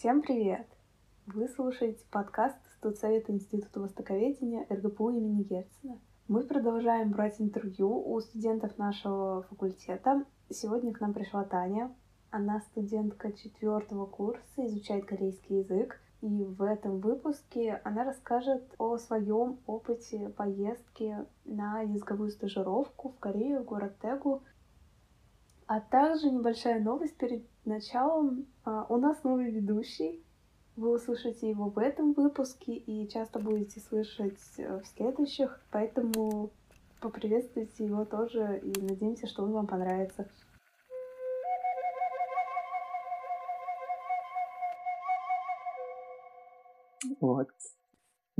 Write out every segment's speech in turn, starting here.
Всем привет! Вы слушаете подкаст Студсовета Института Востоковедения РГПУ имени Герцена. Мы продолжаем брать интервью у студентов нашего факультета. Сегодня к нам пришла Таня. Она студентка четвертого курса, изучает корейский язык. И в этом выпуске она расскажет о своем опыте поездки на языковую стажировку в Корею, в город Тегу. А также небольшая новость перед началом. А, у нас новый ведущий. Вы услышите его в этом выпуске и часто будете слышать э, в следующих. Поэтому поприветствуйте его тоже и надеемся, что он вам понравится. Вот.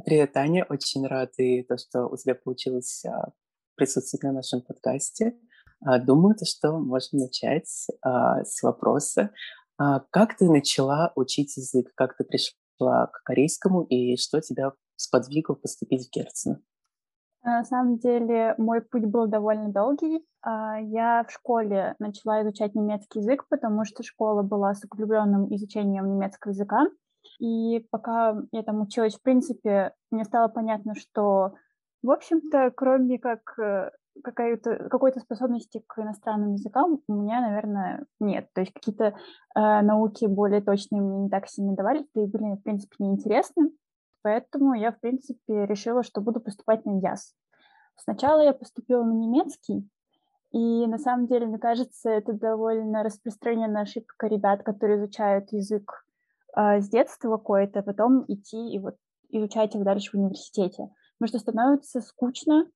Привет, Таня. Очень рад и то, что у тебя получилось а, присутствовать на нашем подкасте. А, думаю, то, что можем начать а, с вопроса. Как ты начала учить язык? Как ты пришла к корейскому и что тебя сподвигло поступить в Герцена? На самом деле мой путь был довольно долгий. Я в школе начала изучать немецкий язык, потому что школа была с углубленным изучением немецкого языка. И пока я там училась, в принципе, мне стало понятно, что, в общем-то, кроме как э, какой-то какой-то способности к иностранным языкам у меня, наверное, нет. То есть какие-то э, науки более точные мне не так сильно давали, да и были, в принципе, неинтересны. Поэтому я, в принципе, решила, что буду поступать на ЯС. Сначала я поступила на немецкий, и на самом деле, мне кажется, это довольно распространенная ошибка ребят, которые изучают язык э, с детства какое-то, а потом идти и вот изучать его дальше в университете. Потому что становится скучно,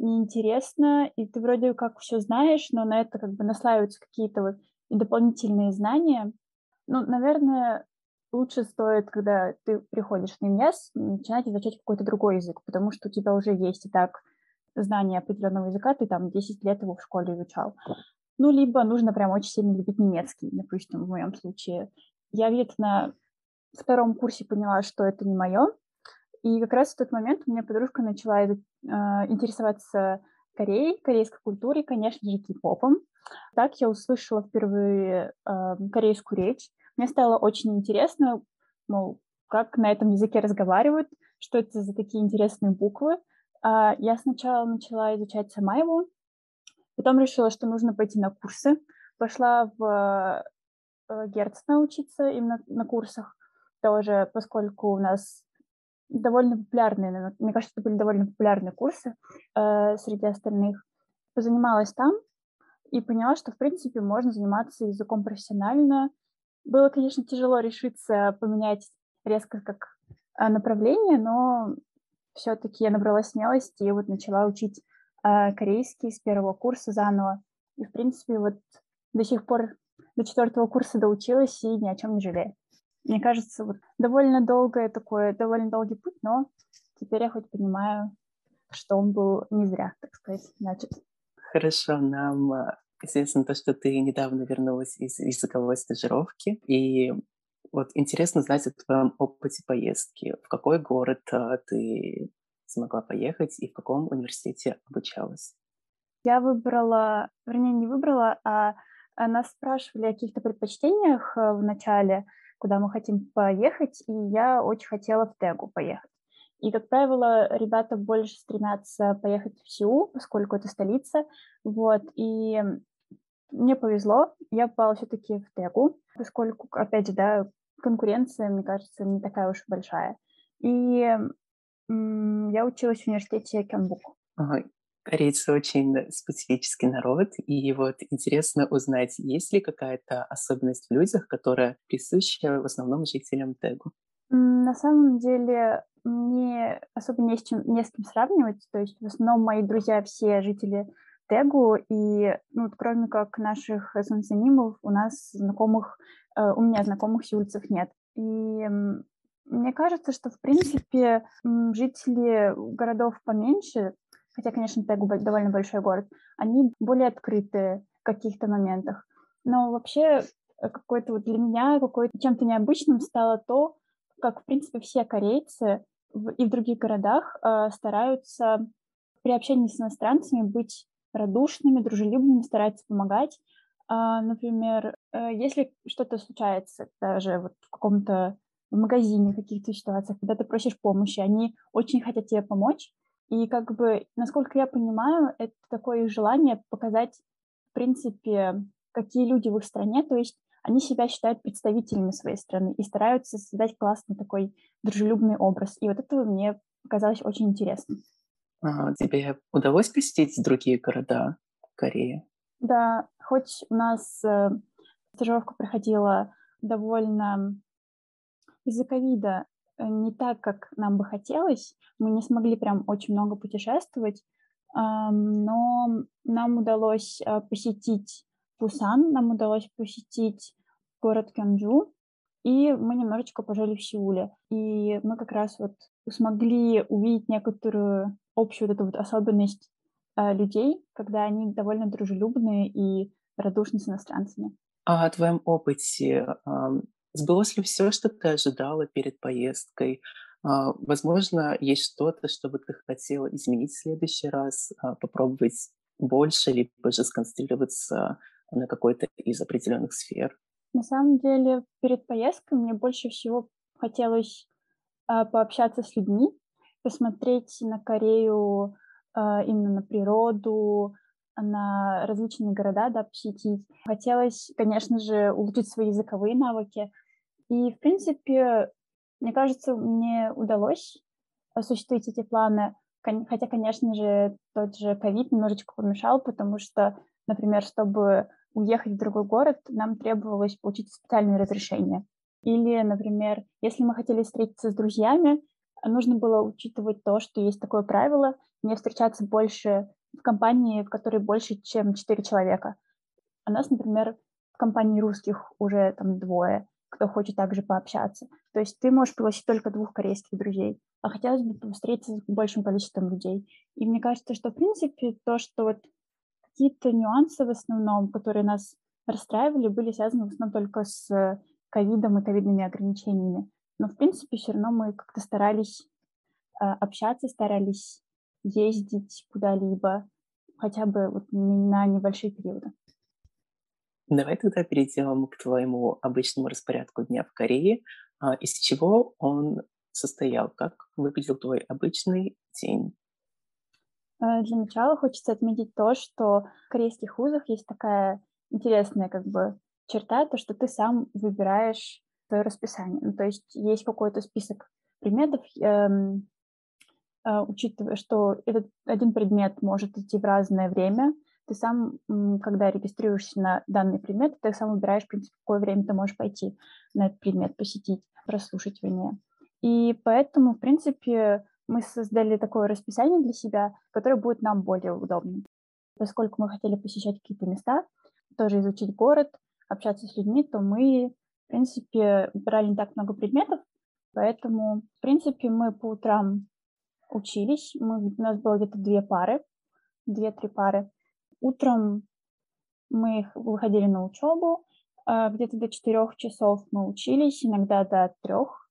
неинтересно, и ты вроде как все знаешь, но на это как бы наслаиваются какие-то вот и дополнительные знания. Ну, наверное, лучше стоит, когда ты приходишь на МЯС, начинать изучать какой-то другой язык, потому что у тебя уже есть и так знание определенного языка, ты там 10 лет его в школе изучал. Ну, либо нужно прям очень сильно любить немецкий, допустим, в моем случае. Я где-то на втором курсе поняла, что это не мое. И как раз в тот момент у меня подружка начала э, интересоваться Кореей, корейской культурой, конечно же, кей-попом. Так я услышала впервые э, корейскую речь. Мне стало очень интересно, мол, как на этом языке разговаривают, что это за такие интересные буквы. А я сначала начала изучать сама его, потом решила, что нужно пойти на курсы. Пошла в э, Герцена учиться именно на курсах тоже, поскольку у нас довольно популярные, мне кажется, это были довольно популярные курсы э, среди остальных. Позанималась там и поняла, что, в принципе, можно заниматься языком профессионально. Было, конечно, тяжело решиться поменять резко как э, направление, но все-таки я набрала смелости и вот начала учить э, корейский с первого курса заново. И, в принципе, вот до сих пор до четвертого курса доучилась и ни о чем не жалею. Мне кажется, вот довольно долгое такое, довольно долгий путь, но теперь я хоть понимаю, что он был не зря, так сказать, значит. Хорошо, нам а, известно то, что ты недавно вернулась из языковой стажировки, и вот интересно знать о твоем опыте поездки. В какой город а, ты смогла поехать и в каком университете обучалась? Я выбрала, вернее, не выбрала, а, а нас спрашивали о каких-то предпочтениях в начале, куда мы хотим поехать, и я очень хотела в Тегу поехать. И, как правило, ребята больше стремятся поехать в Сеул, поскольку это столица, вот, и мне повезло, я попала все-таки в Тегу, поскольку, опять же, да, конкуренция, мне кажется, не такая уж большая. И я училась в университете Кёнбук. Ага. Корейцы очень специфический народ, и вот интересно узнать, есть ли какая-то особенность в людях, которая присуща в основном жителям Тегу? На самом деле мне особо не с, чем, не с кем сравнивать, то есть в основном мои друзья все жители Тегу, и ну, кроме как наших санценимов, у нас знакомых, э, у меня знакомых с улицах нет. И мне кажется, что, в принципе, жители городов поменьше, хотя, конечно, Тегу довольно большой город, они более открыты в каких-то моментах. Но вообще э, какой-то вот для меня какой-то чем-то необычным стало то, как, в принципе, все корейцы в, и в других городах э, стараются при общении с иностранцами быть радушными, дружелюбными, стараются помогать. А, например, э, если что-то случается даже вот в каком-то магазине, в каких-то ситуациях, когда ты просишь помощи, они очень хотят тебе помочь. И как бы, насколько я понимаю, это такое желание показать, в принципе, какие люди в их стране, то есть они себя считают представителями своей страны и стараются создать классный такой дружелюбный образ. И вот это мне показалось очень интересно. А, тебе удалось посетить другие города Кореи? Да, хоть у нас э, стажировка проходила довольно из-за ковида не так, как нам бы хотелось. Мы не смогли прям очень много путешествовать, э, но нам удалось э, посетить Пусан, нам удалось посетить город Кёнджу, и мы немножечко пожили в Сеуле. И мы как раз вот смогли увидеть некоторую общую вот эту вот особенность э, людей, когда они довольно дружелюбные и радушны с иностранцами. А о твоем опыте э, сбылось ли все, что ты ожидала перед поездкой? Э, возможно, есть что-то, что бы ты хотела изменить в следующий раз, э, попробовать больше, либо же сконцентрироваться на какой-то из определенных сфер? На самом деле, перед поездкой мне больше всего хотелось э, пообщаться с людьми, посмотреть на Корею именно на природу, на различные города, да, посетить. Хотелось, конечно же, улучшить свои языковые навыки. И, в принципе, мне кажется, мне удалось осуществить эти планы. Хотя, конечно же, тот же ковид немножечко помешал, потому что, например, чтобы уехать в другой город, нам требовалось получить специальное разрешение. Или, например, если мы хотели встретиться с друзьями, нужно было учитывать то, что есть такое правило, не встречаться больше в компании, в которой больше, чем четыре человека. У нас, например, в компании русских уже там двое, кто хочет также пообщаться. То есть ты можешь пригласить только двух корейских друзей, а хотелось бы встретиться с большим количеством людей. И мне кажется, что, в принципе, то, что вот какие-то нюансы в основном, которые нас расстраивали, были связаны в основном только с ковидом и ковидными ограничениями. Но, в принципе, все равно мы как-то старались э, общаться, старались ездить куда-либо, хотя бы вот на небольшие периоды. Давай тогда перейдем к твоему обычному распорядку дня в Корее. А, из чего он состоял? Как выглядел твой обычный день? Э, для начала хочется отметить то, что в корейских вузах есть такая интересная как бы черта, то, что ты сам выбираешь свое расписание. Ну, то есть есть какой-то список предметов, эм, учитывая, что этот один предмет может идти в разное время, ты сам, когда регистрируешься на данный предмет, ты сам выбираешь, в принципе, в какое время ты можешь пойти на этот предмет, посетить, прослушать, вернее. И поэтому, в принципе, мы создали такое расписание для себя, которое будет нам более удобным. Поскольку мы хотели посещать какие-то места, тоже изучить город, общаться с людьми, то мы, в принципе, брали не так много предметов, поэтому, в принципе, мы по утрам учились, мы, у нас было где-то две пары, две-три пары. Утром мы выходили на учебу, а, где-то до четырех часов мы учились, иногда до трех,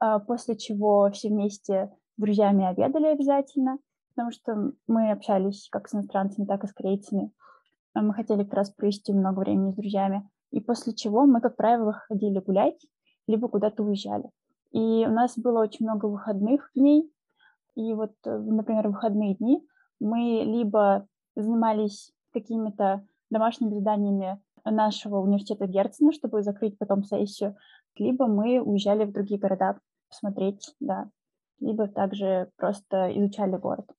а, после чего все вместе друзьями обедали обязательно, потому что мы общались как с иностранцами, так и с корейцами. А мы хотели как раз провести много времени с друзьями. И после чего мы, как правило, ходили гулять, либо куда-то уезжали. И у нас было очень много выходных дней. И вот, э, например, в выходные дни мы либо занимались какими-то домашними заданиями нашего университета Герцена, чтобы закрыть потом сессию, либо мы уезжали в другие города посмотреть, да, либо также просто изучали город.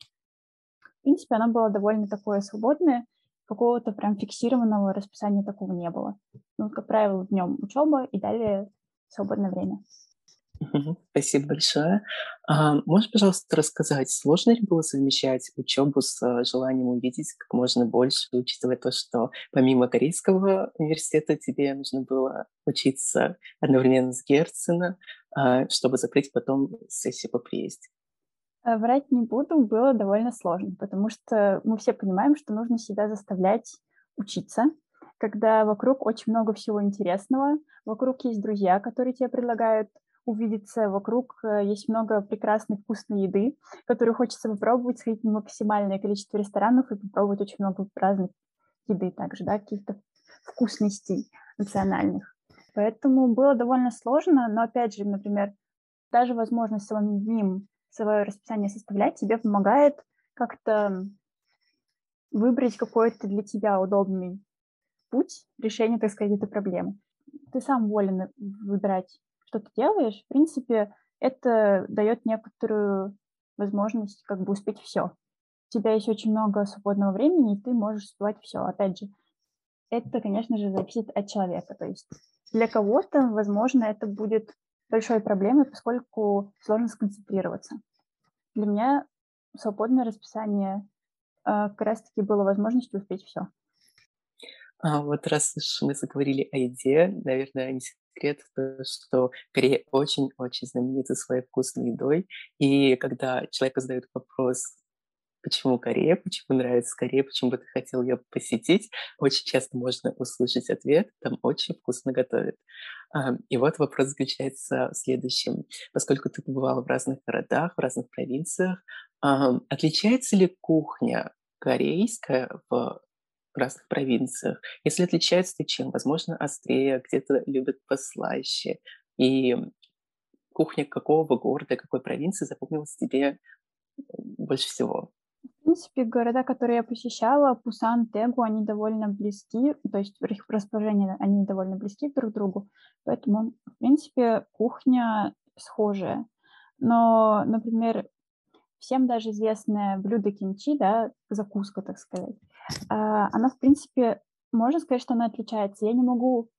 В принципе, оно было довольно такое свободное, какого-то прям фиксированного расписания такого не было. Ну, как правило, днем учеба и далее свободное время. Спасибо большое. А, можешь, пожалуйста, рассказать, сложно ли было совмещать учебу с э, желанием увидеть как можно больше, учитывая то, что помимо корейского университета тебе нужно было учиться одновременно с Герцена, а, чтобы закрыть потом сессию по приезде? Э, врать не буду, было довольно сложно, потому что мы все понимаем, что нужно себя заставлять учиться, когда вокруг очень много всего интересного, вокруг есть друзья, которые тебе предлагают увидеться, вокруг э, есть много прекрасной вкусной еды, которую хочется попробовать, сходить в максимальное количество ресторанов и попробовать очень много разных еды также, да, каких-то вкусностей национальных. Поэтому было довольно сложно, но опять же, например, даже возможность самим свое расписание составлять тебе помогает как-то выбрать какой-то для тебя удобный путь решения, так сказать, этой проблемы. Ты сам волен выбирать, что ты делаешь. В принципе, это дает некоторую возможность как бы успеть все. У тебя есть очень много свободного времени, и ты можешь успевать все. Опять же, это, конечно же, зависит от человека. То есть для кого-то, возможно, это будет большой проблемой, поскольку сложно сконцентрироваться. Для меня свободное расписание э, как раз-таки было возможностью успеть все. А вот раз уж мы заговорили о еде, наверное, не секрет, что Корея очень-очень знаменита своей вкусной едой. И когда человеку задают вопрос, почему Корея, почему нравится Корея, почему бы ты хотел ее посетить, очень часто можно услышать ответ, там очень вкусно готовят. И вот вопрос заключается в следующем. Поскольку ты побывала в разных городах, в разных провинциях, отличается ли кухня корейская в разных провинциях? Если отличается, то чем? Возможно, острее, где-то любят послаще. И кухня какого города, какой провинции запомнилась тебе больше всего? В принципе, города, которые я посещала, Пусан, Тегу, они довольно близки, то есть их расположении они довольно близки друг к другу, поэтому, в принципе, кухня схожая. Но, например, всем даже известное блюдо кимчи, да, закуска, так сказать, она, в принципе, можно сказать, что она отличается. Я не могу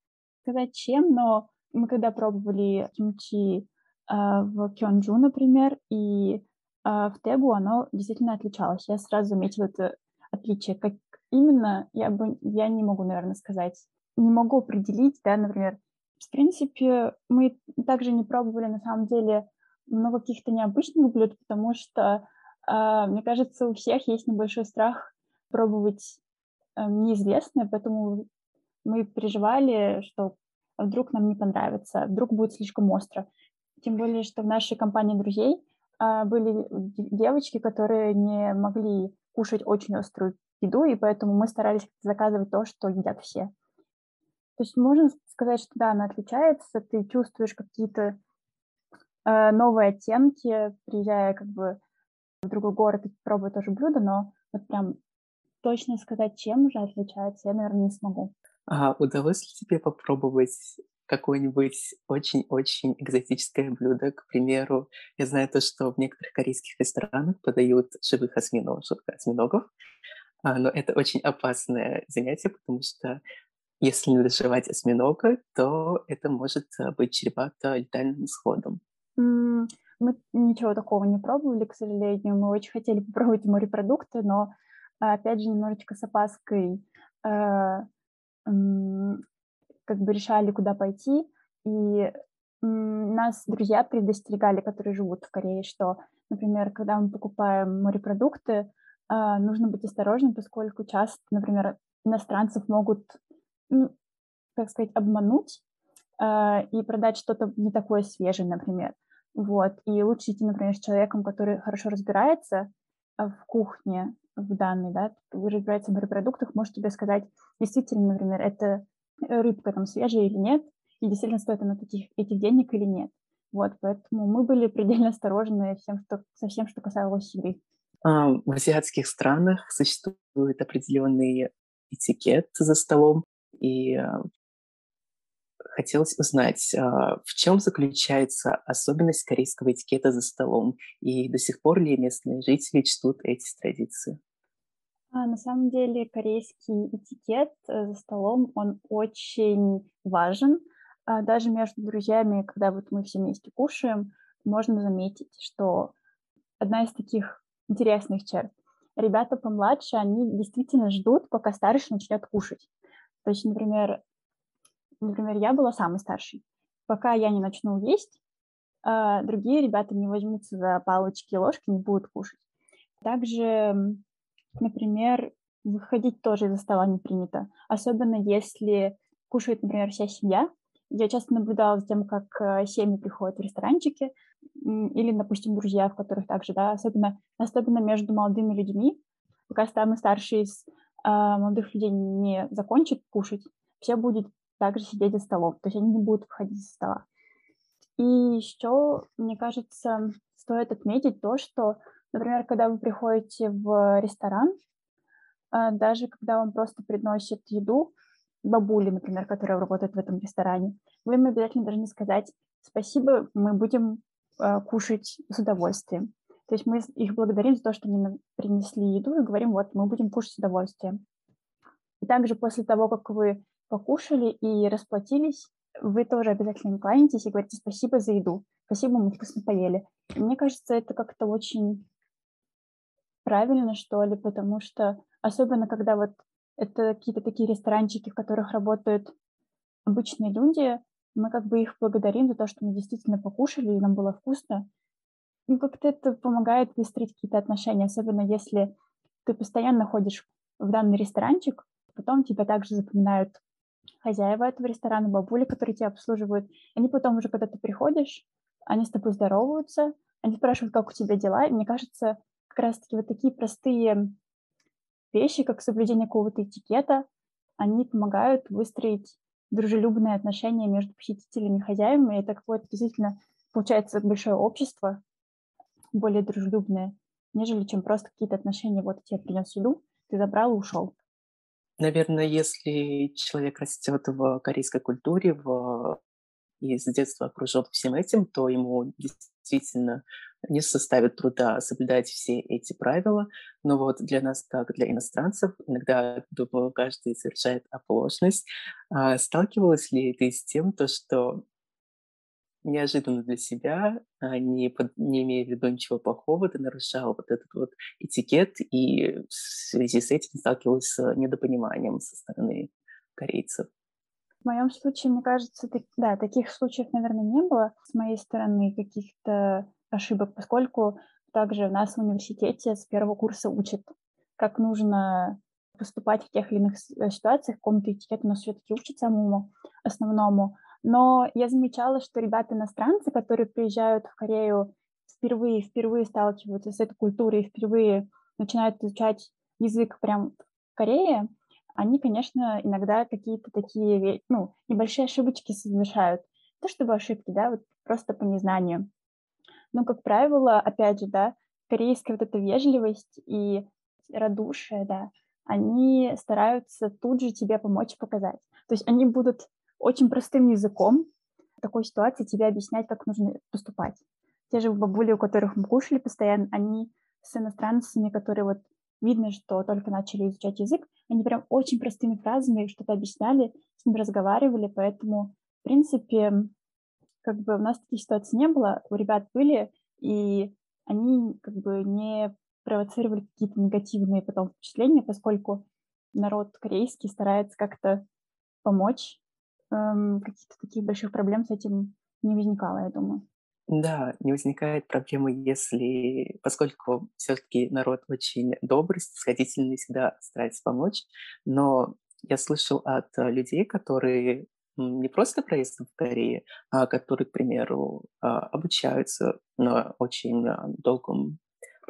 сказать, чем, но мы когда пробовали кимчи а, в Кёнджу, например, и а в Тегу оно действительно отличалось. Я сразу заметила это отличие. Как именно, я, бы, я не могу, наверное, сказать. Не могу определить, да, например. В принципе, мы также не пробовали, на самом деле, много каких-то необычных блюд, потому что, мне кажется, у всех есть небольшой страх пробовать э, неизвестное, поэтому мы переживали, что вдруг нам не понравится, вдруг будет слишком остро. Тем более, что в нашей компании друзей а, были девочки, которые не могли кушать очень острую еду, и поэтому мы старались заказывать то, что едят все. То есть можно сказать, что да, она отличается, ты чувствуешь какие-то э, новые оттенки, приезжая как бы в другой город и пробуя тоже блюдо, но вот прям точно сказать, чем уже отличается, я, наверное, не смогу. А удалось ли тебе попробовать какое-нибудь очень-очень экзотическое блюдо. К примеру, я знаю то, что в некоторых корейских ресторанах подают живых осьминогов, осьминогов а, но это очень опасное занятие, потому что если не доживать осьминога, то это может а, быть чревато летальным исходом. Мы ничего такого не пробовали, к сожалению. Мы очень хотели попробовать морепродукты, но, опять же, немножечко с опаской э, как бы решали, куда пойти, и нас друзья предостерегали, которые живут в Корее, что, например, когда мы покупаем морепродукты, а, нужно быть осторожным, поскольку часто, например, иностранцев могут, ну, так сказать, обмануть а, и продать что-то не такое свежее, например. Вот. И лучше идти, например, с человеком, который хорошо разбирается а, в кухне, в данной, да, разбирается в морепродуктах, может тебе сказать, действительно, например, это рыбка там свежая или нет, и действительно стоит она таких, этих денег или нет. Вот, поэтому мы были предельно осторожны всем, что, со всем, что касалось еды. А, в азиатских странах существует определенный этикет за столом, и а, хотелось узнать, а, в чем заключается особенность корейского этикета за столом, и до сих пор ли местные жители чтут эти традиции? А, на самом деле корейский этикет э, за столом, он очень важен. А, даже между друзьями, когда вот мы все вместе кушаем, можно заметить, что одна из таких интересных черт. Ребята помладше, они действительно ждут, пока старший начнет кушать. То есть, например, например, я была самой старшей. Пока я не начну есть, а, другие ребята не возьмутся за палочки и ложки, не будут кушать. Также Например, выходить тоже из-за стола не принято, особенно если кушает, например, вся семья. Я часто наблюдала за тем, как э, семьи приходят в ресторанчики, или, допустим, друзья, в которых также, да, особенно, особенно между молодыми людьми, пока самый старший из э, молодых людей не закончит кушать, все будут также сидеть за столом, то есть они не будут выходить со стола. И еще, мне кажется, стоит отметить то, что, например, когда вы приходите в ресторан, а, даже когда вам просто приносят еду, бабули, например, которые работают в этом ресторане, вы им обязательно должны сказать «спасибо, мы будем э, кушать с удовольствием». То есть мы их благодарим за то, что они принесли еду и говорим «вот, мы будем кушать с удовольствием». И также после того, как вы покушали и расплатились, вы тоже обязательно кланяетесь и говорите спасибо за еду, спасибо, мы вкусно поели. И мне кажется, это как-то очень правильно, что ли, потому что особенно когда вот это какие-то такие ресторанчики, в которых работают обычные люди, мы как бы их благодарим за то, что мы действительно покушали, и нам было вкусно. Ну, как-то это помогает выстроить какие-то отношения, особенно если ты постоянно ходишь в данный ресторанчик, потом тебя также запоминают хозяева этого ресторана, бабули, которые тебя обслуживают. Они потом уже, когда ты приходишь, они с тобой здороваются, они спрашивают, как у тебя дела. И мне кажется, как раз-таки вот такие простые вещи, как соблюдение какого-то этикета, они помогают выстроить дружелюбные отношения между посетителями и хозяевами. И это какое-то действительно получается большое общество, более дружелюбное, нежели чем просто какие-то отношения. Вот я тебе принес еду, ты забрал и ушел. Наверное, если человек растет в корейской культуре, в и с детства окружен всем этим, то ему действительно не составит труда соблюдать все эти правила. Но вот для нас, как для иностранцев, иногда, думаю, каждый совершает оплошность. А сталкивалась ли ты с тем, то, что неожиданно для себя, а, не, под, не имея в виду ничего плохого, ты нарушал вот этот вот этикет, и в связи с этим сталкивалась с недопониманием со стороны корейцев. В моем случае, мне кажется, так, да, таких случаев, наверное, не было с моей стороны каких-то ошибок, поскольку также нас в университете с первого курса учат, как нужно поступать в тех или иных э, ситуациях, какому-то этикету нас все-таки учат самому основному. Но я замечала, что ребята-иностранцы, которые приезжают в Корею впервые, впервые сталкиваются с этой культурой, впервые начинают изучать язык прям в Корее, они, конечно, иногда какие-то такие, ну, небольшие ошибочки совершают. То чтобы ошибки, да, вот просто по незнанию. Но, как правило, опять же, да, корейская вот эта вежливость и радушие, да, они стараются тут же тебе помочь показать. То есть они будут очень простым языком в такой ситуации тебе объяснять, как нужно поступать. Те же бабули, у которых мы кушали постоянно, они с иностранцами, которые вот видно, что только начали изучать язык, они прям очень простыми фразами что-то объясняли, с ним разговаривали, поэтому, в принципе, как бы у нас таких ситуаций не было, у ребят были, и они как бы не провоцировали какие-то негативные потом впечатления, поскольку народ корейский старается как-то помочь, эм, каких-то таких больших проблем с этим не возникало, я думаю. Да, не возникает проблемы, если, поскольку все-таки народ очень добрый, снисходительный, всегда старается помочь, но я слышал от людей, которые не просто проездом в Корее, а которые, к примеру, а, обучаются на очень а, долгом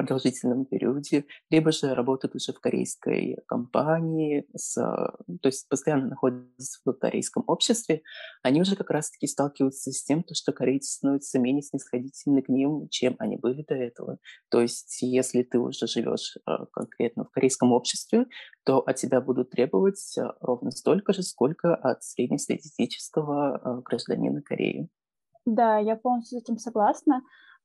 продолжительном периоде, либо же работают уже в корейской компании, с, то есть постоянно находятся в корейском обществе, они уже как раз-таки сталкиваются с тем, что корейцы становятся менее снисходительны к ним, чем они были до этого. То есть если ты уже живешь а, конкретно в корейском обществе, то от тебя будут требовать а, ровно столько же, сколько от среднестатистического а, гражданина Кореи. Да, я полностью с этим согласна.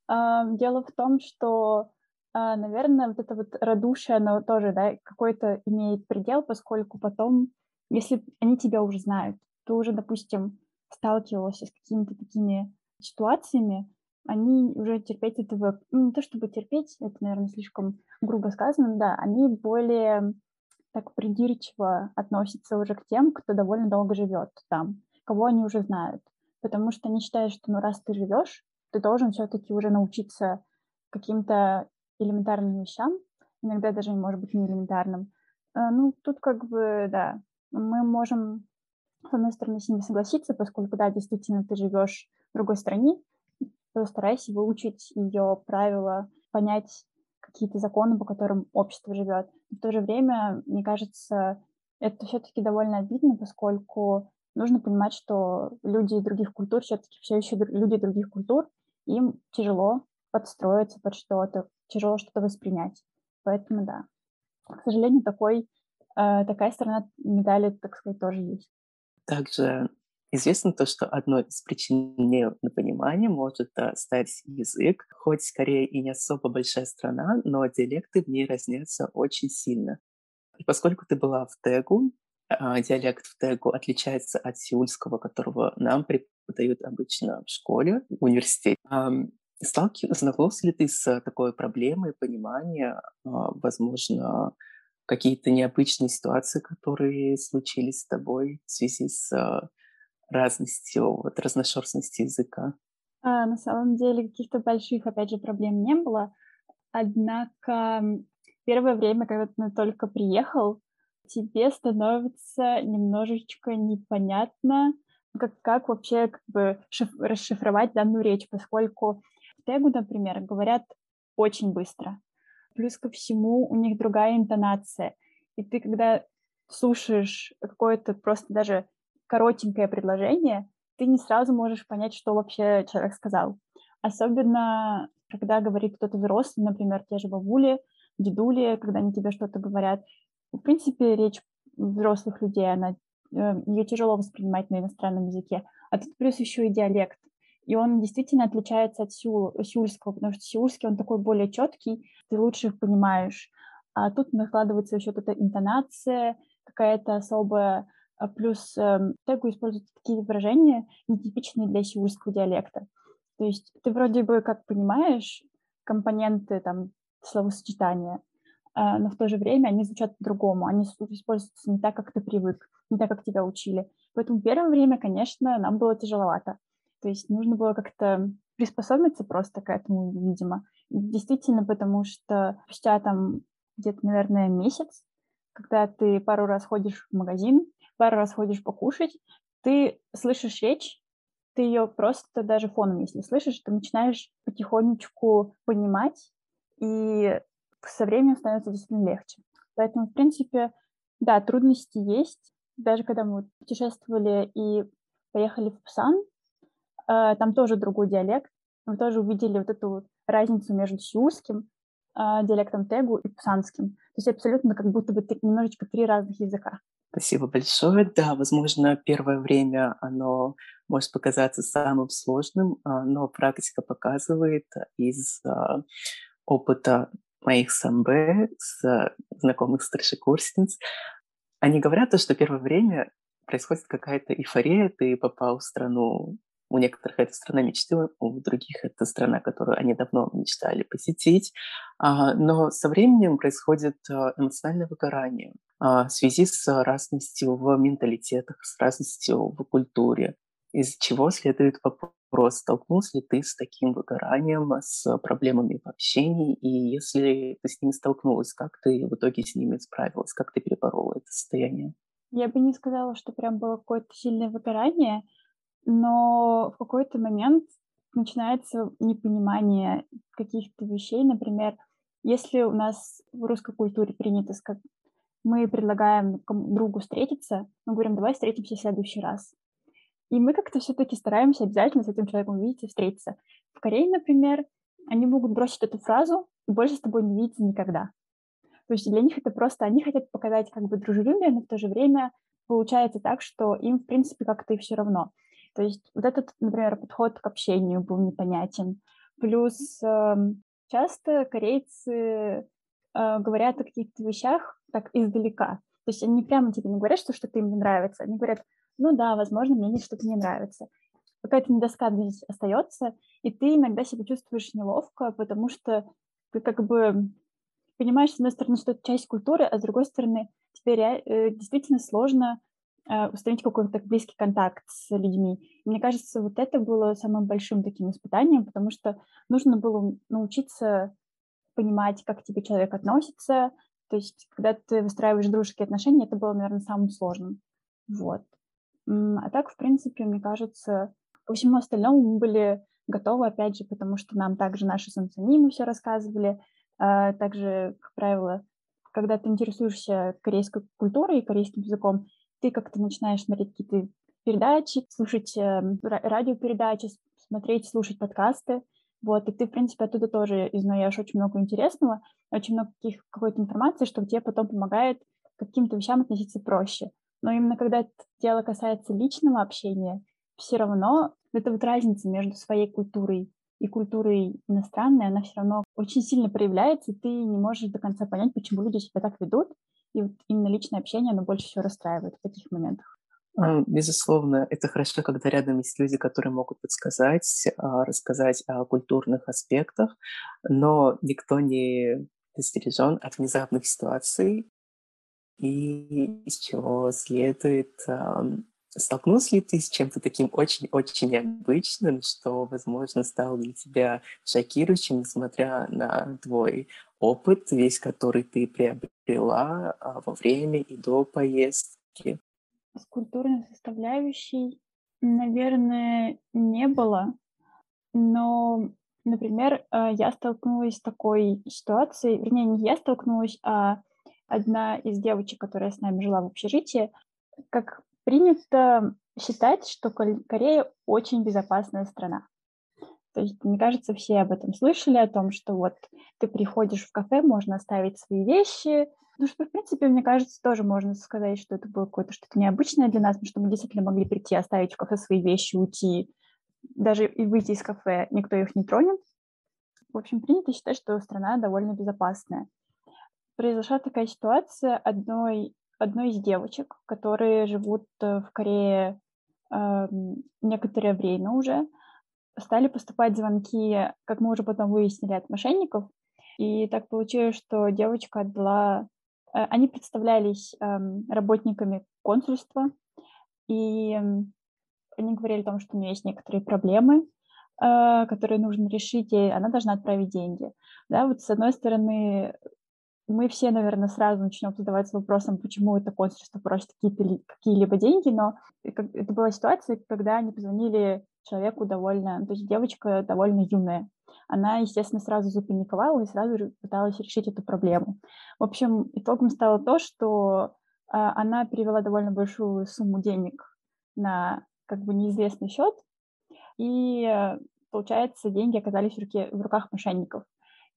Дело в том, что наверное, вот это вот радушие, оно тоже, да, какой-то имеет предел, поскольку потом, если они тебя уже знают, ты уже, допустим, сталкивался с какими-то такими ситуациями, они уже терпеть этого, ну, не то чтобы терпеть, это, наверное, слишком грубо сказано, да, они более так придирчиво относятся уже к тем, кто довольно долго живет там, кого они уже знают. Потому что они считают, что ну раз ты живешь, ты должен все-таки уже научиться каким-то элементарным вещам, иногда даже, может быть, не элементарным. А, ну, тут как бы, да, мы можем, с одной стороны, с ними согласиться, поскольку, да, действительно, ты живешь в другой стране, то старайся выучить ее правила, понять какие-то законы, по которым общество живет. В то же время, мне кажется, это все-таки довольно обидно, поскольку нужно понимать, что люди других культур все-таки все еще люди других культур, им тяжело подстроиться под что-то, тяжело что-то воспринять. Поэтому да, к сожалению, такой, э, такая сторона медали, так сказать, тоже есть. Также известно то, что одной из причин непонимания может э, стать язык. Хоть Корея и не особо большая страна, но диалекты в ней разнятся очень сильно. И поскольку ты была в Тегу, а, диалект в Тегу отличается от сеульского, которого нам преподают обычно в школе, в университете. Сталкивался ли ты с такой проблемой понимания, а, возможно, какие-то необычные ситуации, которые случились с тобой в связи с а, разностью, вот, разношерстностью языка? А, на самом деле каких-то больших, опять же, проблем не было. Однако первое время, когда ты только приехал, тебе становится немножечко непонятно, как, как вообще как бы шиф, расшифровать данную речь, поскольку в Тегу, например, говорят очень быстро. Плюс ко всему у них другая интонация. И ты, когда слушаешь какое-то просто даже коротенькое предложение, ты не сразу можешь понять, что вообще человек сказал. Особенно, когда говорит кто-то взрослый, например, те же бабули, дедули, когда они тебе что-то говорят. В принципе, речь взрослых людей, она, э, ее тяжело воспринимать на иностранном языке. А тут плюс еще и диалект. И он действительно отличается от сеул, сеульского, потому что сеульский, он такой более четкий, ты лучше их понимаешь. А тут накладывается еще эта интонация, какая-то особая, а плюс э, тегу используют такие выражения, нетипичные для сеульского диалекта. То есть ты вроде бы как понимаешь компоненты там словосочетания, э, но в то же время они звучат по-другому, они используются не так, как ты привык, не так, как тебя учили. Поэтому первое время, конечно, нам было тяжеловато. То есть нужно было как-то приспособиться просто к этому, видимо. Действительно, потому что спустя там где-то, наверное, месяц, когда ты пару раз ходишь в магазин, пару раз ходишь покушать, ты слышишь речь, ты ее просто даже фоном, если слышишь, ты начинаешь потихонечку понимать, и со временем становится действительно легче. Поэтому, в принципе, да, трудности есть. Даже когда мы путешествовали и поехали в Пусан, э, там тоже другой диалект. Мы тоже увидели вот эту разницу между сиульским э, диалектом тегу и пусанским. То есть абсолютно как будто бы немножечко три разных языка. Спасибо большое. Да, возможно, первое время оно может показаться самым сложным, а, но практика показывает из а, опыта моих самбе, с знакомых старшекурсниц, они говорят то, что первое время происходит какая-то эйфория, ты попал в страну, у некоторых это страна мечты, у других это страна, которую они давно мечтали посетить, а, но со временем происходит эмоциональное выгорание. А, в связи с разностью в менталитетах, с разностью в культуре, из чего следует вопрос, столкнулся ли ты с таким выгоранием, с проблемами в общении, и если ты с ними столкнулась, как ты в итоге с ними справилась, как ты переборола это состояние? Я бы не сказала, что прям было какое-то сильное выгорание, но в какой-то момент начинается непонимание каких-то вещей. Например, если у нас в русской культуре принято мы предлагаем другу встретиться, мы говорим, давай встретимся в следующий раз. И мы как-то все-таки стараемся обязательно с этим человеком увидеть и встретиться. В Корее, например, они могут бросить эту фразу и больше с тобой не видеться никогда. То есть для них это просто, они хотят показать как бы дружелюбие, но в то же время получается так, что им, в принципе, как-то и все равно. То есть вот этот, например, подход к общению был непонятен. Плюс э, часто корейцы э, говорят о каких-то вещах так издалека. То есть они прямо тебе не говорят, что что-то им не нравится. Они говорят, ну да, возможно, мне что-то не нравится. Какая-то недосказанность остается, и ты иногда себя чувствуешь неловко, потому что ты как бы понимаешь, с одной стороны, что это часть культуры, а с другой стороны, тебе э, действительно сложно установить какой-то близкий контакт с людьми. Мне кажется, вот это было самым большим таким испытанием, потому что нужно было научиться понимать, как к тебе человек относится. То есть, когда ты выстраиваешь дружеские отношения, это было, наверное, самым сложным. Вот. А так, в принципе, мне кажется, по всему остальному мы были готовы, опять же, потому что нам также наши санкционимы все рассказывали. А также, как правило, когда ты интересуешься корейской культурой и корейским языком, ты как-то начинаешь смотреть какие-то передачи, слушать э, радиопередачи, смотреть, слушать подкасты. Вот, и ты, в принципе, оттуда тоже изнаешь очень много интересного, очень много каких, какой-то информации, что тебе потом помогает к каким-то вещам относиться проще. Но именно когда дело касается личного общения, все равно эта вот разница между своей культурой и культурой иностранной, она все равно очень сильно проявляется, и ты не можешь до конца понять, почему люди себя так ведут. И вот именно личное общение, оно больше всего расстраивает в таких моментах. А, безусловно, это хорошо, когда рядом есть люди, которые могут подсказать, а, рассказать о культурных аспектах, но никто не застережен от внезапных ситуаций, и из чего следует Столкнулся ли ты с чем-то таким очень-очень необычным, что, возможно, стало для тебя шокирующим, несмотря на твой опыт, весь который ты приобрела а, во время и до поездки? С культурной составляющей, наверное, не было. Но, например, а, я столкнулась с такой ситуацией, вернее, не я столкнулась, а одна из девочек, которая с нами жила в общежитии, как принято считать, что Корея очень безопасная страна. То есть, мне кажется, все об этом слышали, о том, что вот ты приходишь в кафе, можно оставить свои вещи. Ну, что, в принципе, мне кажется, тоже можно сказать, что это было какое-то что-то необычное для нас, потому что мы действительно могли прийти, оставить в кафе свои вещи, уйти, даже и выйти из кафе, никто их не тронет. В общем, принято считать, что страна довольно безопасная. Произошла такая ситуация одной одной из девочек, которые живут э, в Корее э, некоторое время уже, стали поступать звонки, как мы уже потом выяснили, от мошенников. И так получилось, что девочка отдала... Э, они представлялись э, работниками консульства, и они говорили о том, что у нее есть некоторые проблемы, э, которые нужно решить, и она должна отправить деньги. Да, вот с одной стороны, мы все, наверное, сразу начнем задаваться вопросом, почему это консульство просит какие-либо деньги, но это была ситуация, когда они позвонили человеку довольно, то есть девочка довольно юная. Она, естественно, сразу запаниковала и сразу пыталась решить эту проблему. В общем, итогом стало то, что а, она перевела довольно большую сумму денег на как бы неизвестный счет, и, получается, деньги оказались в, руке, в руках мошенников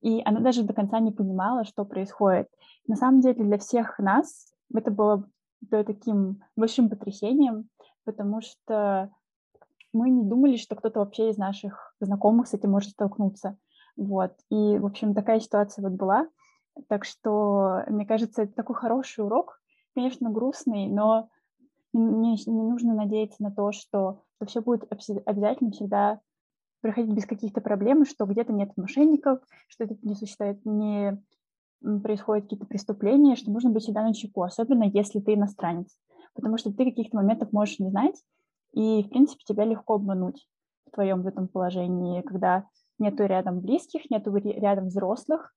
и она даже до конца не понимала, что происходит. На самом деле для всех нас это было таким большим потрясением, потому что мы не думали, что кто-то вообще из наших знакомых с этим может столкнуться. Вот. И, в общем, такая ситуация вот была. Так что, мне кажется, это такой хороший урок, конечно, грустный, но не, не нужно надеяться на то, что, что все будет обязательно всегда проходить без каких-то проблем, что где-то нет мошенников, что это не существует, не происходят какие-то преступления, что нужно быть всегда на чеку, особенно если ты иностранец, потому что ты каких-то моментов можешь не знать, и, в принципе, тебя легко обмануть в твоем в этом положении, когда нету рядом близких, нету рядом взрослых,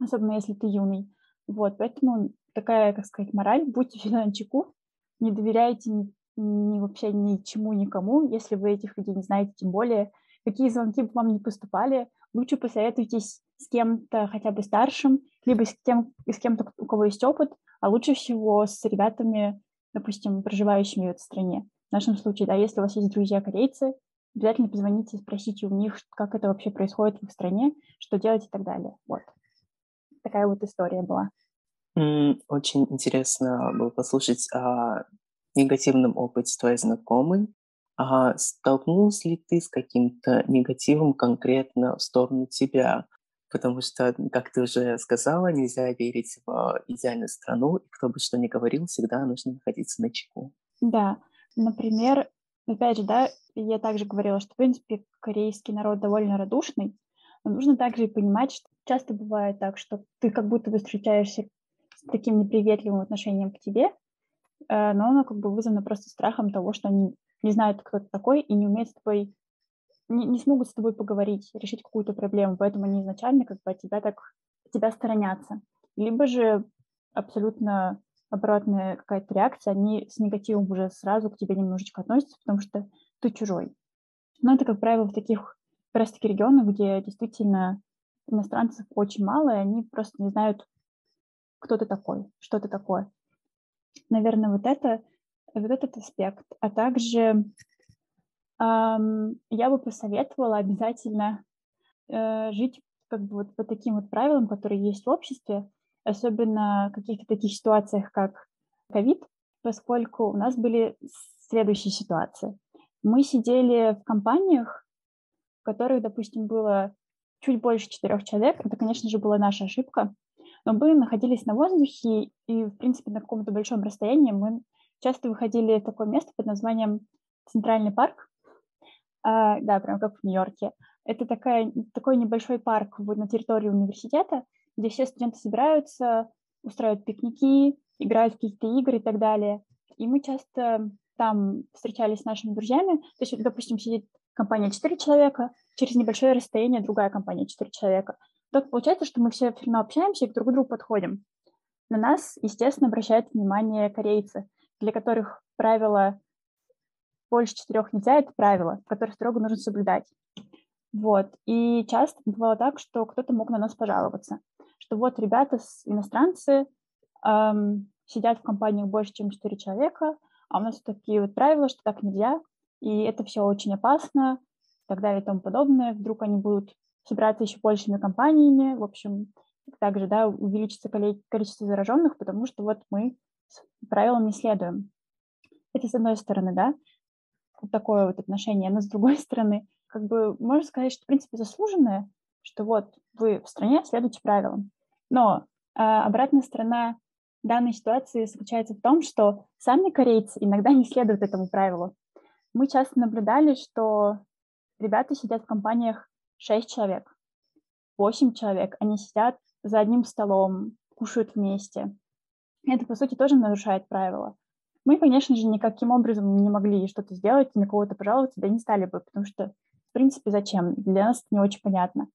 особенно если ты юный. Вот, поэтому такая, как сказать, мораль, будьте всегда на чеку, не доверяйте ни, ни вообще ничему, никому, если вы этих людей не знаете, тем более какие звонки бы вам не поступали, лучше посоветуйтесь с кем-то хотя бы старшим, либо с, тем, с кем-то, у кого есть опыт, а лучше всего с ребятами, допустим, проживающими в этой стране. В нашем случае, да, если у вас есть друзья корейцы, обязательно позвоните, спросите у них, как это вообще происходит в их стране, что делать и так далее. Вот. Такая вот история была. Очень интересно было послушать о негативном опыте твоей знакомой. А столкнулась ли ты с каким-то негативом конкретно в сторону тебя? Потому что, как ты уже сказала, нельзя верить в идеальную страну, и кто бы что ни говорил, всегда нужно находиться на чеку. Да, например, опять же, да, я также говорила, что, в принципе, корейский народ довольно радушный, но нужно также и понимать, что часто бывает так, что ты как будто бы встречаешься с таким неприветливым отношением к тебе, э, но оно как бы вызвано просто страхом того, что они не знают, кто ты такой, и не умеют с тобой, не, не смогут с тобой поговорить, решить какую-то проблему, поэтому они изначально как бы от тебя так, тебя сторонятся. Либо же абсолютно обратная какая-то реакция, они с негативом уже сразу к тебе немножечко относятся, потому что ты чужой. Но это, как правило, в таких как раз-таки регионах, где действительно иностранцев очень мало, и они просто не знают, кто ты такой, что ты такое. Наверное, вот это, вот этот аспект. А также эм, я бы посоветовала обязательно э, жить как бы вот по таким вот правилам, которые есть в обществе, особенно в каких-то таких ситуациях, как ковид, поскольку у нас были следующие ситуации. Мы сидели в компаниях, в которых, допустим, было чуть больше четырех человек. Это, конечно же, была наша ошибка. Но мы находились на воздухе, и, в принципе, на каком-то большом расстоянии мы часто выходили в такое место под названием Центральный парк. А, да, прям как в Нью-Йорке. Это такая, такой небольшой парк на территории университета, где все студенты собираются, устраивают пикники, играют в какие-то игры и так далее. И мы часто там встречались с нашими друзьями. То есть, допустим, сидит компания 4 человека, через небольшое расстояние другая компания 4 человека. Так получается, что мы все все равно общаемся и друг к другу подходим. На нас, естественно, обращают внимание корейцы, для которых правило больше четырех нельзя, это правило, которое строго нужно соблюдать. Вот. И часто бывало так, что кто-то мог на нас пожаловаться, что вот ребята, иностранцы, эм, сидят в компаниях больше, чем четыре человека, а у нас такие вот правила, что так нельзя, и это все очень опасно, и так далее и тому подобное. Вдруг они будут собираться еще большими компаниями, в общем, также, да, увеличится количество зараженных, потому что вот мы правилам не следуем. Это с одной стороны, да, такое вот отношение, но с другой стороны, как бы можно сказать, что, в принципе, заслуженное, что вот вы в стране следуете правилам. Но а, обратная сторона данной ситуации заключается в том, что сами корейцы иногда не следуют этому правилу. Мы часто наблюдали, что ребята сидят в компаниях 6 человек, 8 человек, они сидят за одним столом, кушают вместе. Это, по сути, тоже нарушает правила. Мы, конечно же, никаким образом не могли что-то сделать, на кого-то пожаловаться, да не стали бы, потому что принципе, зачем? Для нас это не очень понятно.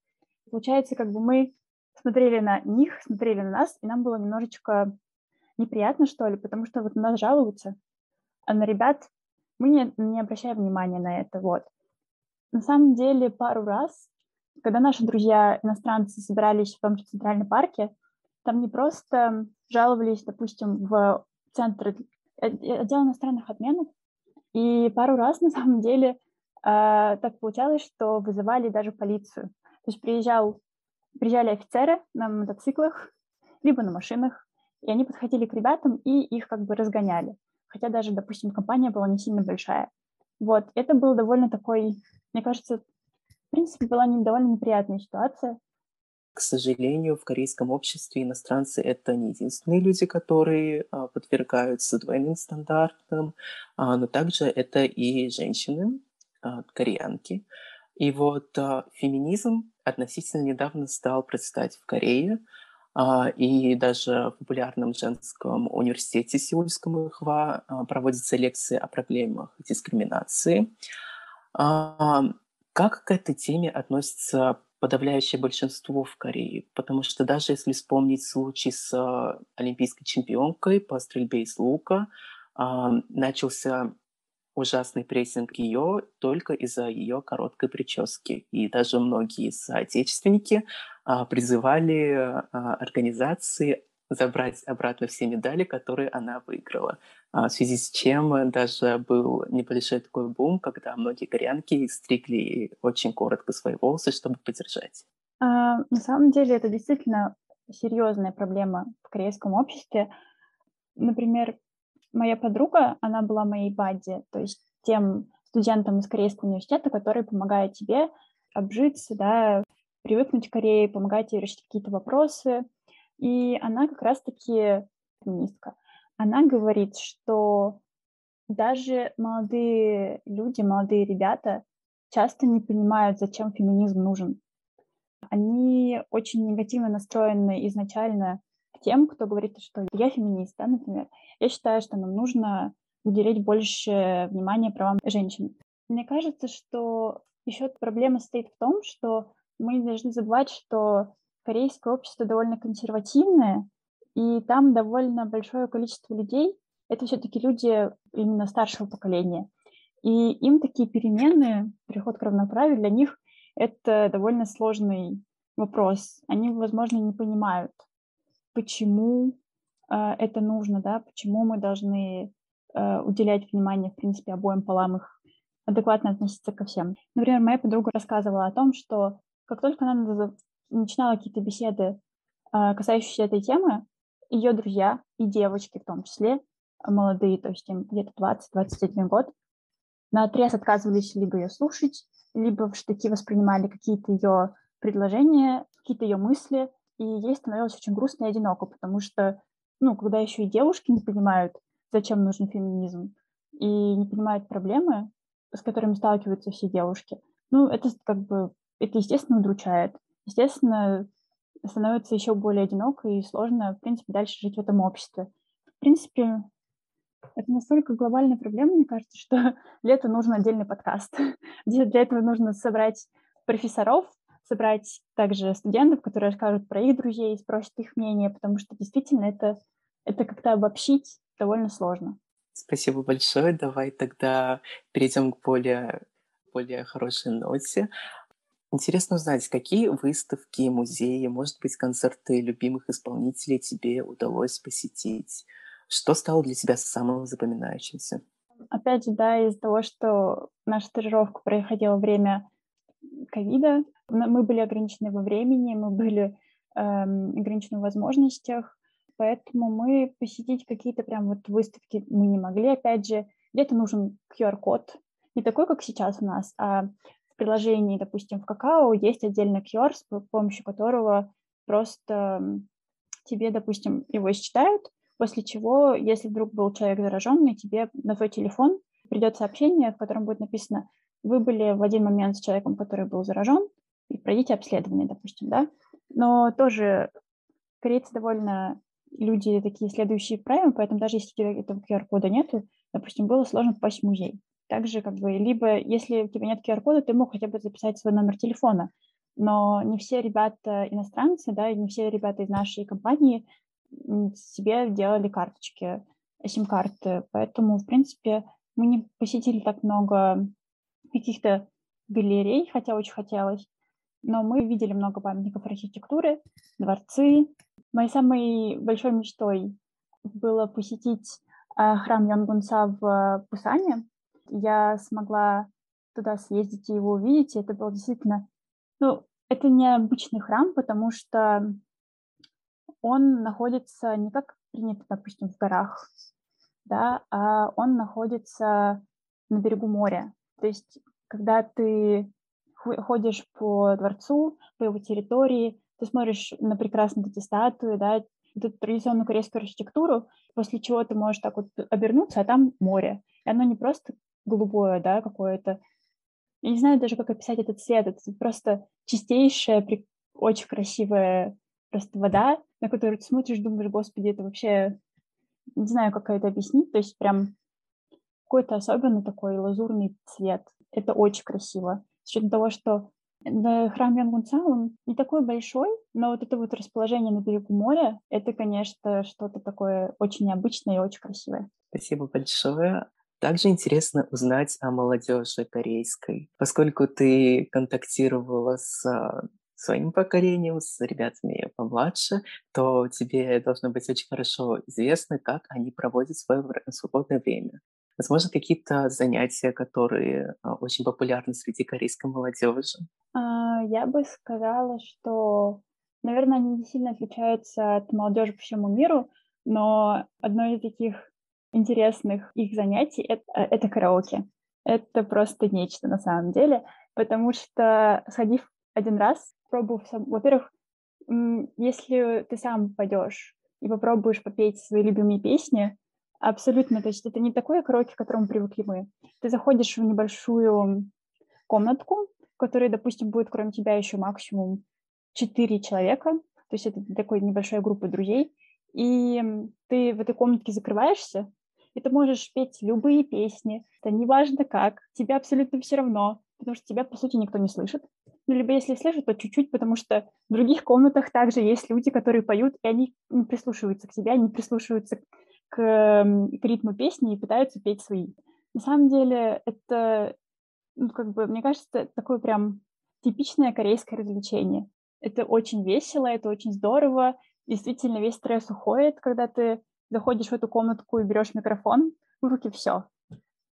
Получается, как бы мы смотрели на них, смотрели на нас, и нам было немножечко неприятно, что ли, потому что вот на нас жалуются, а на ребят мы не, не обращаем внимания на это, вот. На самом деле, пару раз, когда наши друзья иностранцы собирались в том же Центральном парке, там не просто жаловались, допустим, в центр отдел иностранных отменов, и пару раз, на самом деле, а, так получалось, что вызывали даже полицию. То есть приезжал, приезжали офицеры на мотоциклах, либо на машинах, и они подходили к ребятам и их как бы разгоняли. Хотя даже, допустим, компания была не сильно большая. Вот, это был довольно такой, мне кажется, в принципе, была не, довольно неприятная ситуация. К сожалению, в корейском обществе иностранцы — это не единственные люди, которые а, подвергаются двойным стандартам, а, но также это и женщины, а, кореянки. И вот а, феминизм относительно недавно стал процветать в Корее, а, и даже в популярном женском университете Сеульском ИХВА проводятся лекции о проблемах дискриминации. Как к этой теме относится подавляющее большинство в Корее? Потому что даже если вспомнить случай с олимпийской чемпионкой по стрельбе из лука, начался ужасный прессинг ее только из-за ее короткой прически. И даже многие соотечественники а, призывали а, организации забрать обратно все медали, которые она выиграла. А, в связи с чем даже был небольшой такой бум, когда многие корянки стригли очень коротко свои волосы, чтобы поддержать. А, на самом деле это действительно серьезная проблема в корейском обществе. Например, моя подруга, она была моей бадди, то есть тем студентам из Корейского университета, которые помогают тебе обжиться, да, привыкнуть к Корее, помогать тебе решить какие-то вопросы. И она как раз-таки феминистка. Она говорит, что даже молодые люди, молодые ребята часто не понимают, зачем феминизм нужен. Они очень негативно настроены изначально тем, кто говорит, что я феминист, да, например. Я считаю, что нам нужно уделить больше внимания правам женщин. Мне кажется, что еще проблема стоит в том, что мы не должны забывать, что корейское общество довольно консервативное, и там довольно большое количество людей — это все-таки люди именно старшего поколения. И им такие перемены, переход к равноправию, для них это довольно сложный вопрос. Они, возможно, не понимают, почему э, это нужно, да, почему мы должны э, уделять внимание, в принципе, обоим полам их адекватно относиться ко всем. Например, моя подруга рассказывала о том, что как только она начинала какие-то беседы, э, касающиеся этой темы, ее друзья и девочки в том числе, молодые, то есть им где-то 20-21 год, на отрез отказывались либо ее слушать, либо в штыки воспринимали какие-то ее предложения, какие-то ее мысли, и ей становилось очень грустно и одиноко, потому что, ну, когда еще и девушки не понимают, зачем нужен феминизм, и не понимают проблемы, с которыми сталкиваются все девушки, ну, это как бы, это, естественно, удручает. Естественно, становится еще более одиноко и сложно, в принципе, дальше жить в этом обществе. В принципе, это настолько глобальная проблема, мне кажется, что для этого нужен отдельный подкаст. Для этого нужно собрать профессоров, собрать также студентов, которые расскажут про их друзей, спросят их мнение, потому что действительно это, это как-то обобщить довольно сложно. Спасибо большое. Давай тогда перейдем к более, более хорошей ноте. Интересно узнать, какие выставки, музеи, может быть, концерты любимых исполнителей тебе удалось посетить? Что стало для тебя самым запоминающимся? Опять же, да, из-за того, что наша стажировка проходила время ковида, мы были ограничены во времени, мы были эм, ограничены в возможностях, поэтому мы посетить какие-то прям вот выставки мы не могли. Опять же, где-то нужен QR-код, не такой, как сейчас у нас, а в приложении, допустим, в Какао есть отдельный QR, с помощью которого просто тебе, допустим, его считают, После чего, если вдруг был человек зараженный, тебе на твой телефон придет сообщение, в котором будет написано, вы были в один момент с человеком, который был заражен, и пройдите обследование, допустим, да. Но тоже корейцы довольно люди такие следующие правила, поэтому даже если у тебя этого QR-кода нету, допустим, было сложно попасть в музей. Также как бы, либо если у тебя нет QR-кода, ты мог хотя бы записать свой номер телефона, но не все ребята иностранцы, да, и не все ребята из нашей компании себе делали карточки, сим-карты. Поэтому, в принципе, мы не посетили так много каких-то галерей, хотя очень хотелось. Но мы видели много памятников архитектуры, дворцы. Моей самой большой мечтой было посетить э, храм Йонгунса в Пусане. Я смогла туда съездить и его увидеть. И это было действительно... Ну, это необычный храм, потому что он находится не как принято, допустим, в горах, да, а он находится на берегу моря. То есть, когда ты ходишь по дворцу, по его территории, ты смотришь на прекрасные эти статуи, да, эту традиционную корейскую архитектуру, после чего ты можешь так вот обернуться, а там море. И оно не просто голубое, да, какое-то. Я не знаю даже, как описать этот цвет. Это просто чистейшая, очень красивая просто вода, на которую ты смотришь, думаешь, господи, это вообще, не знаю, как это объяснить, то есть прям какой-то особенный такой лазурный цвет. Это очень красиво. С учетом того, что храм Янгунца, он не такой большой, но вот это вот расположение на берегу моря, это, конечно, что-то такое очень необычное и очень красивое. Спасибо большое. Также интересно узнать о молодежи корейской, поскольку ты контактировала с а, своим поколением, с ребятами помладше, то тебе должно быть очень хорошо известно, как они проводят свое свободное время. Возможно, какие-то занятия, которые а, очень популярны среди корейской молодежи? А, я бы сказала, что, наверное, они не сильно отличаются от молодежи по всему миру, но одно из таких интересных их занятий это, это караоке. Это просто нечто на самом деле, потому что, сходив один раз, пробовав сам... Во-первых, если ты сам пойдешь и попробуешь попеть свои любимые песни, абсолютно, то есть это не такое караоке, к которому привыкли мы. Ты заходишь в небольшую комнатку, в которой, допустим, будет кроме тебя еще максимум четыре человека, то есть это такой небольшая группа друзей, и ты в этой комнатке закрываешься, и ты можешь петь любые песни, это неважно как, тебе абсолютно все равно, потому что тебя, по сути, никто не слышит. Ну, либо если слышат, то чуть-чуть, потому что в других комнатах также есть люди, которые поют, и они не прислушиваются к себе, они прислушиваются к, к ритму песни и пытаются петь свои. На самом деле это, ну, как бы, мне кажется, такое прям типичное корейское развлечение. Это очень весело, это очень здорово, действительно весь стресс уходит, когда ты заходишь в эту комнатку и берешь микрофон в руки, все.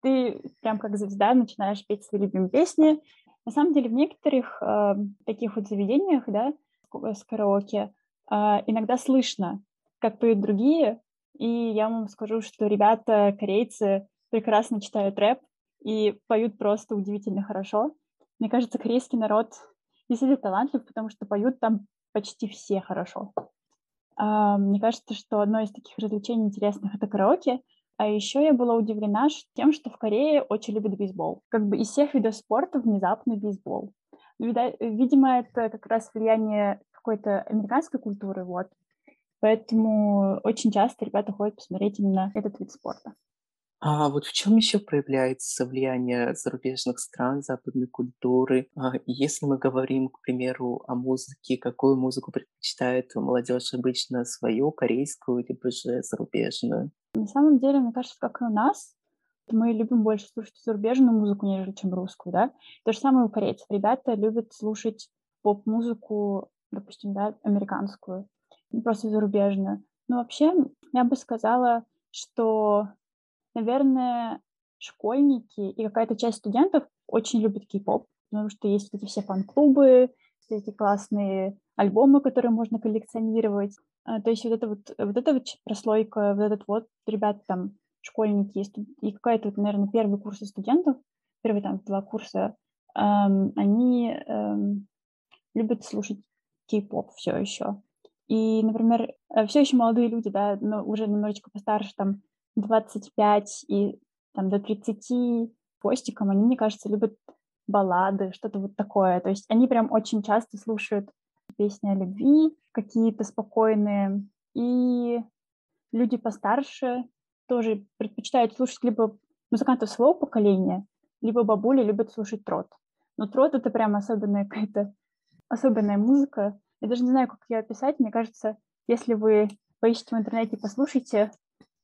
Ты прям как звезда начинаешь петь свои любимые песни. На самом деле в некоторых э, таких вот заведениях, да, с караоке, э, иногда слышно, как поют другие, и я вам скажу, что ребята, корейцы, прекрасно читают рэп и поют просто удивительно хорошо. Мне кажется, корейский народ действительно талантлив, потому что поют там почти все хорошо. А, мне кажется, что одно из таких развлечений интересных — это караоке. А еще я была удивлена тем, что в Корее очень любят бейсбол. Как бы из всех видов спорта внезапно бейсбол. Видимо, это как раз влияние какой-то американской культуры, вот. Поэтому очень часто ребята ходят посмотреть именно этот вид спорта. А вот в чем еще проявляется влияние зарубежных стран, западной культуры? А, если мы говорим, к примеру, о музыке, какую музыку предпочитает молодежь обычно, свою, корейскую, либо же зарубежную? На самом деле, мне кажется, как и у нас, мы любим больше слушать зарубежную музыку, нежели чем русскую, да? То же самое у корейцев. Ребята любят слушать поп-музыку, допустим, да, американскую, просто зарубежную. Но вообще, я бы сказала, что наверное, школьники и какая-то часть студентов очень любят кей-поп, потому что есть вот эти все фан-клубы, эти классные альбомы, которые можно коллекционировать. А, то есть вот эта вот, вот эта вот прослойка, вот этот вот, ребята там, школьники, и какая-то, вот, наверное, первый курс студентов, первые там два курса, эм, они эм, любят слушать кей-поп все еще. И, например, э, все еще молодые люди, да, но уже немножечко постарше, там, 25 и там до 30 постиком, они, мне кажется, любят баллады, что-то вот такое. То есть они прям очень часто слушают песни о любви, какие-то спокойные. И люди постарше тоже предпочитают слушать либо музыкантов своего поколения, либо бабули любят слушать трот. Но трот — это прям особенная какая-то особенная музыка. Я даже не знаю, как ее описать. Мне кажется, если вы поищете в интернете, послушайте,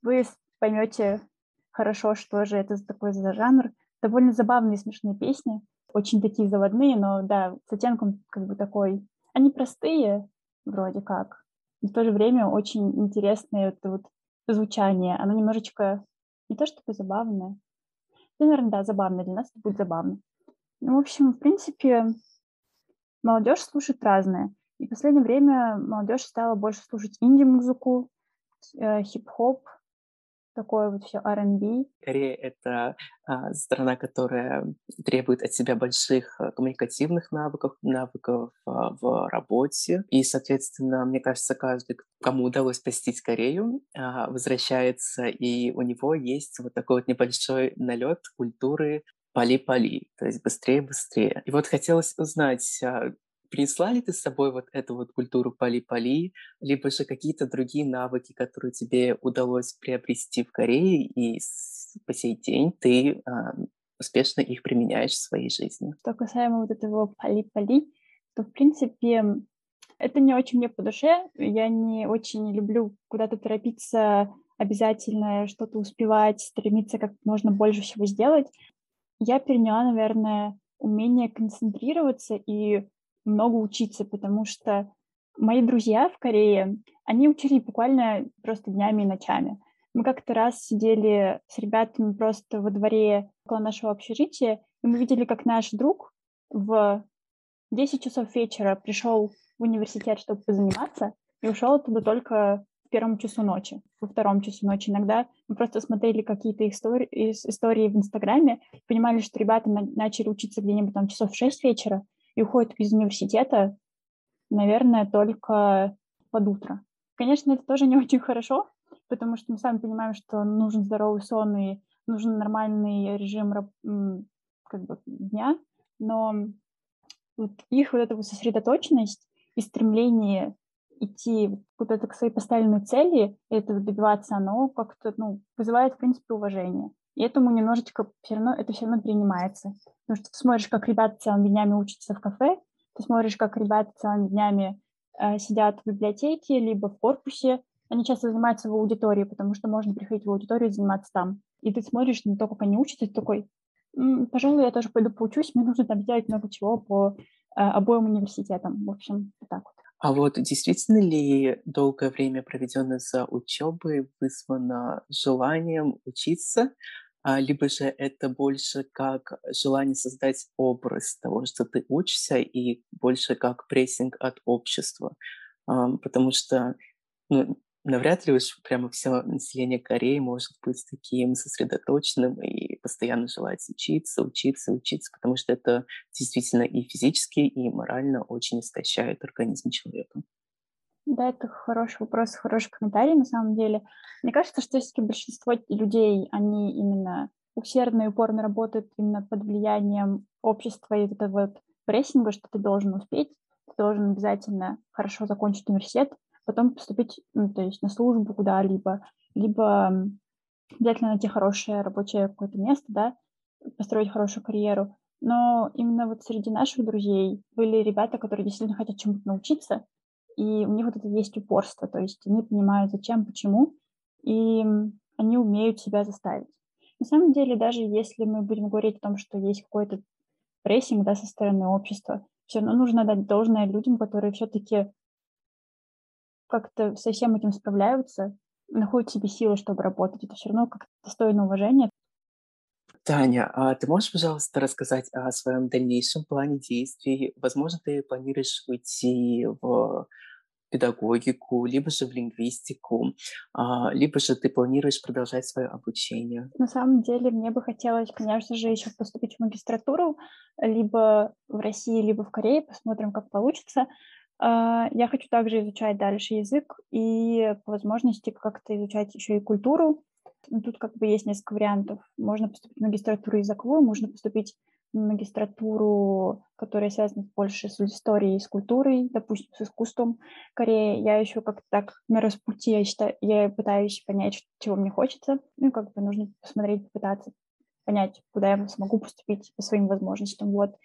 вы поймете хорошо, что же это такой за жанр. Довольно забавные смешные песни, очень такие заводные, но да, с оттенком как бы такой... Они простые вроде как, но в то же время очень интересное это вот звучание. Оно немножечко не то чтобы забавное, ну, наверное, да, забавно. Для нас это будет забавно. Ну, в общем, в принципе, молодежь слушает разное. И в последнее время молодежь стала больше слушать инди-музыку, э, хип-хоп, такое вот все R&B. Корея — это а, страна, которая требует от себя больших а, коммуникативных навыков, навыков а, в работе. И, соответственно, мне кажется, каждый, кому удалось посетить Корею, а, возвращается, и у него есть вот такой вот небольшой налет культуры пали-пали, то есть быстрее-быстрее. И вот хотелось узнать, а, принесла ли ты с собой вот эту вот культуру пали-пали, либо же какие-то другие навыки, которые тебе удалось приобрести в Корее, и по сей день ты э, успешно их применяешь в своей жизни? Что касаемо вот этого пали-пали, то, в принципе, это не очень мне по душе. Я не очень люблю куда-то торопиться, обязательно что-то успевать, стремиться как можно больше всего сделать. Я переняла, наверное, умение концентрироваться и много учиться, потому что мои друзья в Корее, они учили буквально просто днями и ночами. Мы как-то раз сидели с ребятами просто во дворе около нашего общежития, и мы видели, как наш друг в 10 часов вечера пришел в университет, чтобы позаниматься, и ушел оттуда только в первом часу ночи, во втором часу ночи. Иногда мы просто смотрели какие-то истории, истории в Инстаграме, понимали, что ребята на- начали учиться где-нибудь там часов в 6 вечера, и уходят из университета, наверное, только под утро. Конечно, это тоже не очень хорошо, потому что мы сами понимаем, что нужен здоровый сон и нужен нормальный режим как бы, дня, но вот их вот эта вот сосредоточенность и стремление идти куда-то к своей поставленной цели, этого добиваться, оно как-то ну, вызывает, в принципе, уважение. И этому немножечко все равно, это все равно принимается. Потому что ты смотришь, как ребята целыми днями учатся в кафе, ты смотришь, как ребята целыми днями э, сидят в библиотеке, либо в корпусе. Они часто занимаются в аудитории, потому что можно приходить в аудиторию и заниматься там. И ты смотришь на то, как они учатся, и ты такой, пожалуй, я тоже пойду поучусь, мне нужно там сделать много чего по э, обоим университетам. В общем, вот так вот. А вот действительно ли долгое время, проведенное за учебой, вызвано желанием учиться, а, либо же это больше как желание создать образ того, что ты учишься, и больше как прессинг от общества? Потому что ну, навряд ли уж прямо все население Кореи может быть таким сосредоточенным и постоянно желать учиться, учиться, учиться, потому что это действительно и физически, и морально очень истощает организм человека. Да, это хороший вопрос, хороший комментарий на самом деле. Мне кажется, что все-таки большинство людей, они именно усердно и упорно работают именно под влиянием общества и этого вот прессинга, что ты должен успеть, ты должен обязательно хорошо закончить университет, потом поступить, ну, то есть на службу куда-либо, либо обязательно найти хорошее рабочее какое-то место, да, построить хорошую карьеру. Но именно вот среди наших друзей были ребята, которые действительно хотят чему-то научиться, и у них вот это есть упорство, то есть они понимают, зачем, почему, и они умеют себя заставить. На самом деле, даже если мы будем говорить о том, что есть какой-то прессинг да, со стороны общества, все равно нужно дать должное людям, которые все-таки как-то со всем этим справляются, находят себе силы, чтобы работать. Это все равно как-то достойно уважения. Таня, а ты можешь, пожалуйста, рассказать о своем дальнейшем плане действий? Возможно, ты планируешь уйти в педагогику, либо же в лингвистику, а, либо же ты планируешь продолжать свое обучение? На самом деле мне бы хотелось, конечно же, еще поступить в магистратуру, либо в России, либо в Корее, посмотрим, как получится. А, я хочу также изучать дальше язык и по возможности как-то изучать еще и культуру. Тут как бы есть несколько вариантов. Можно поступить в магистратуру языковую, можно поступить в магистратуру, которая связана больше с историей, с культурой, допустим, с искусством Кореи. Я еще как-то так на распути, я, считаю, я пытаюсь понять, чего мне хочется. Ну, как бы нужно посмотреть, попытаться понять, куда я смогу поступить по своим возможностям. Вот,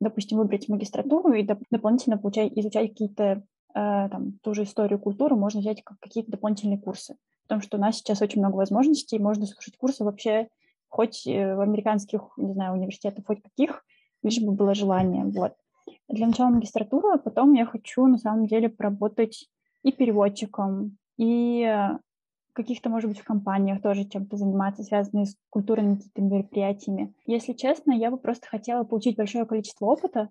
допустим, выбрать магистратуру и доп- дополнительно получать, изучать какие-то э, там ту же историю, культуру, можно взять как какие-то дополнительные курсы. Потому что у нас сейчас очень много возможностей, можно слушать курсы вообще хоть э, в американских, не знаю, университетах, хоть каких, лишь бы было желание. Вот. Для начала магистратура, а потом я хочу на самом деле поработать и переводчиком, и каких-то, может быть, в компаниях тоже чем-то заниматься, связанные с культурными какими-то мероприятиями. Если честно, я бы просто хотела получить большое количество опыта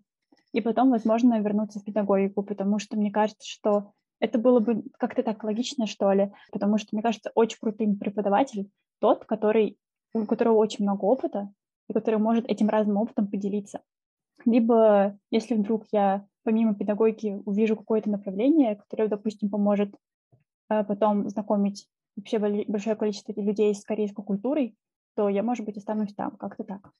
и потом, возможно, вернуться в педагогику, потому что мне кажется, что это было бы как-то так логично, что ли, потому что, мне кажется, очень крутым преподаватель тот, который, у которого очень много опыта, и который может этим разным опытом поделиться. Либо, если вдруг я помимо педагогики увижу какое-то направление, которое, допустим, поможет а, потом знакомить вообще большое количество людей с корейской культурой, то я, может быть, останусь там, как-то так.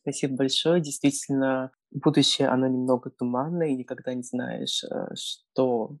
Спасибо большое. Действительно, будущее, оно немного туманное, и никогда не знаешь, э, что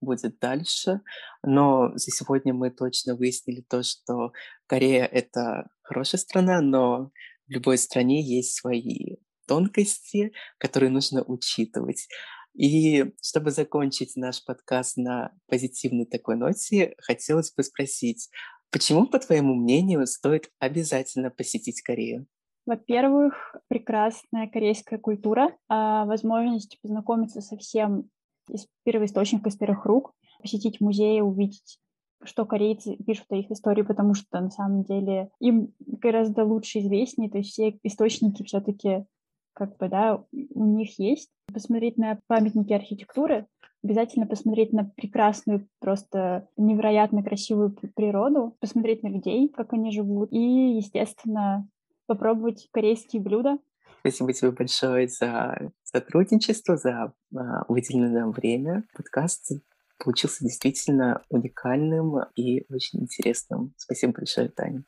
будет дальше. Но за сегодня мы точно выяснили то, что Корея — это хорошая страна, но в любой стране есть свои тонкости, которые нужно учитывать. И чтобы закончить наш подкаст на позитивной такой ноте, хотелось бы спросить, почему, по твоему мнению, стоит обязательно посетить Корею? Во-первых, прекрасная корейская культура, а возможность познакомиться со всем из первоисточника, из первых рук, посетить музеи, увидеть что корейцы пишут о их истории, потому что на самом деле им гораздо лучше известнее, то есть все источники все-таки как бы, да, у них есть. Посмотреть на памятники архитектуры, обязательно посмотреть на прекрасную, просто невероятно красивую природу, посмотреть на людей, как они живут, и, естественно, попробовать корейские блюда. Спасибо тебе большое за сотрудничество, за а, выделенное нам время. Подкаст получился действительно уникальным и очень интересным. Спасибо большое, Таня.